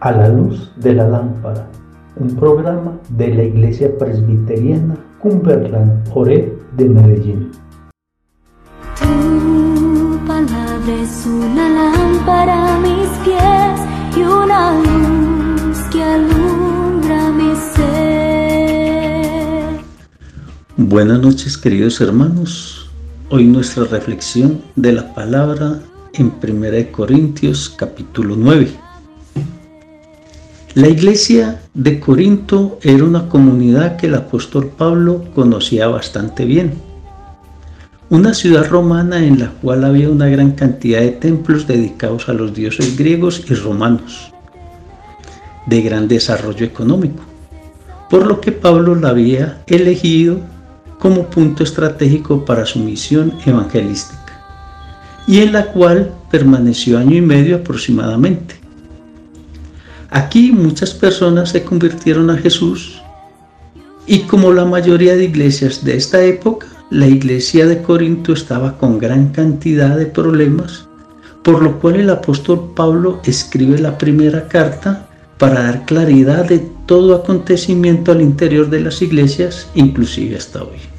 A la luz de la lámpara, un programa de la Iglesia Presbiteriana Cumberland Ore de Medellín. Tu palabra es una lámpara a mis pies y una luz que alumbra mi ser. Buenas noches queridos hermanos. Hoy nuestra reflexión de la palabra en 1 Corintios capítulo 9. La iglesia de Corinto era una comunidad que el apóstol Pablo conocía bastante bien. Una ciudad romana en la cual había una gran cantidad de templos dedicados a los dioses griegos y romanos, de gran desarrollo económico, por lo que Pablo la había elegido como punto estratégico para su misión evangelística, y en la cual permaneció año y medio aproximadamente Aquí muchas personas se convirtieron a Jesús y como la mayoría de iglesias de esta época, la iglesia de Corinto estaba con gran cantidad de problemas, por lo cual el apóstol Pablo escribe la primera carta para dar claridad de todo acontecimiento al interior de las iglesias, inclusive hasta hoy.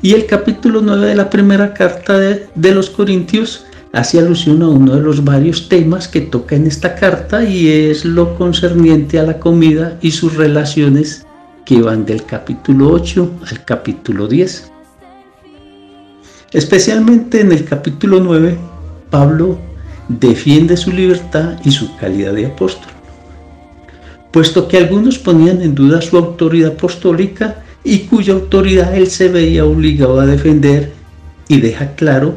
Y el capítulo 9 de la primera carta de, de los Corintios hace alusión a uno de los varios temas que toca en esta carta y es lo concerniente a la comida y sus relaciones que van del capítulo 8 al capítulo 10. Especialmente en el capítulo 9, Pablo defiende su libertad y su calidad de apóstol, puesto que algunos ponían en duda su autoridad apostólica y cuya autoridad él se veía obligado a defender y deja claro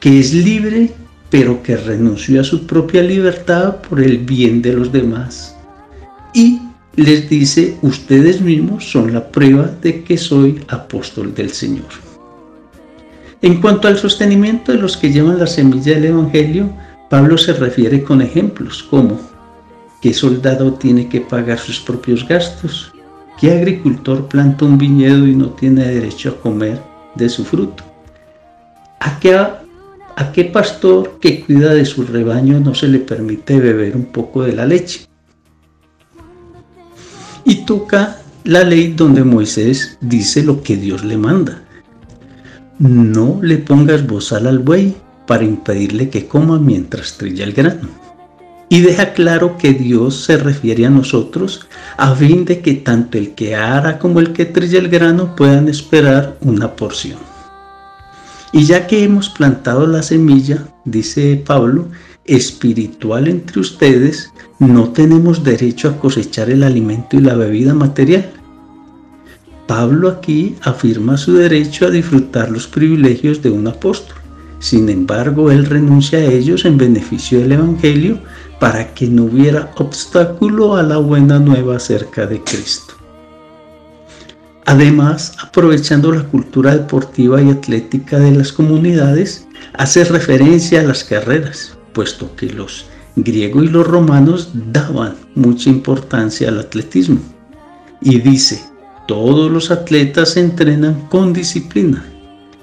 que es libre, pero que renunció a su propia libertad por el bien de los demás. Y les dice, ustedes mismos son la prueba de que soy apóstol del Señor. En cuanto al sostenimiento de los que llevan la semilla del Evangelio, Pablo se refiere con ejemplos como ¿qué soldado tiene que pagar sus propios gastos? ¿Qué agricultor planta un viñedo y no tiene derecho a comer de su fruto? ¿A qué ¿A qué pastor que cuida de su rebaño no se le permite beber un poco de la leche? Y toca la ley donde Moisés dice lo que Dios le manda. No le pongas bozal al buey para impedirle que coma mientras trilla el grano. Y deja claro que Dios se refiere a nosotros a fin de que tanto el que ara como el que trilla el grano puedan esperar una porción. Y ya que hemos plantado la semilla, dice Pablo, espiritual entre ustedes, no tenemos derecho a cosechar el alimento y la bebida material. Pablo aquí afirma su derecho a disfrutar los privilegios de un apóstol. Sin embargo, él renuncia a ellos en beneficio del Evangelio para que no hubiera obstáculo a la buena nueva acerca de Cristo. Además, aprovechando la cultura deportiva y atlética de las comunidades, hace referencia a las carreras, puesto que los griegos y los romanos daban mucha importancia al atletismo. Y dice, todos los atletas entrenan con disciplina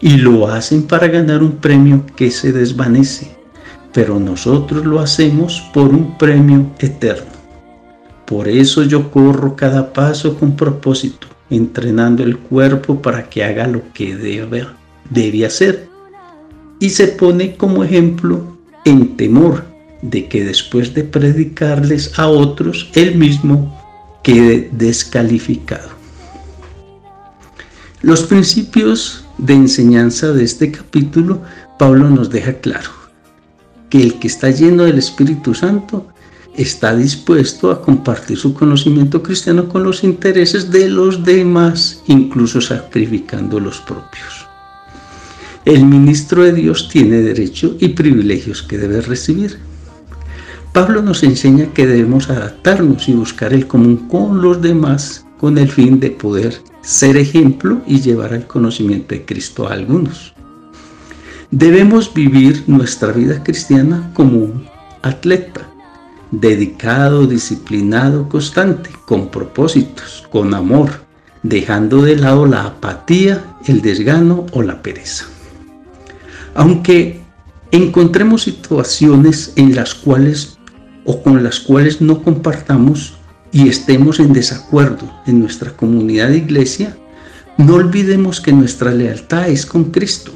y lo hacen para ganar un premio que se desvanece, pero nosotros lo hacemos por un premio eterno. Por eso yo corro cada paso con propósito entrenando el cuerpo para que haga lo que debe, debe hacer. Y se pone como ejemplo en temor de que después de predicarles a otros, él mismo quede descalificado. Los principios de enseñanza de este capítulo, Pablo nos deja claro que el que está lleno del Espíritu Santo está dispuesto a compartir su conocimiento cristiano con los intereses de los demás, incluso sacrificando los propios. El ministro de Dios tiene derechos y privilegios que debe recibir. Pablo nos enseña que debemos adaptarnos y buscar el común con los demás con el fin de poder ser ejemplo y llevar al conocimiento de Cristo a algunos. Debemos vivir nuestra vida cristiana como un atleta, dedicado, disciplinado, constante, con propósitos, con amor, dejando de lado la apatía, el desgano o la pereza. Aunque encontremos situaciones en las cuales o con las cuales no compartamos y estemos en desacuerdo en nuestra comunidad de iglesia, no olvidemos que nuestra lealtad es con Cristo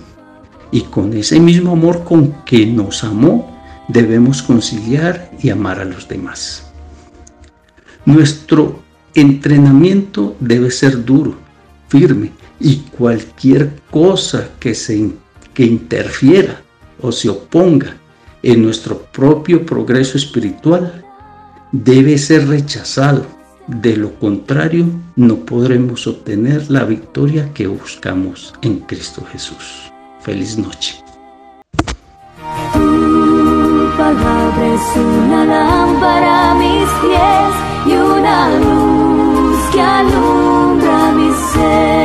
y con ese mismo amor con que nos amó debemos conciliar y amar a los demás. Nuestro entrenamiento debe ser duro, firme y cualquier cosa que, se, que interfiera o se oponga en nuestro propio progreso espiritual debe ser rechazado. De lo contrario, no podremos obtener la victoria que buscamos en Cristo Jesús. Feliz noche. Tu palabra es una lámpara a mis pies y una luz que alumbra mi ser.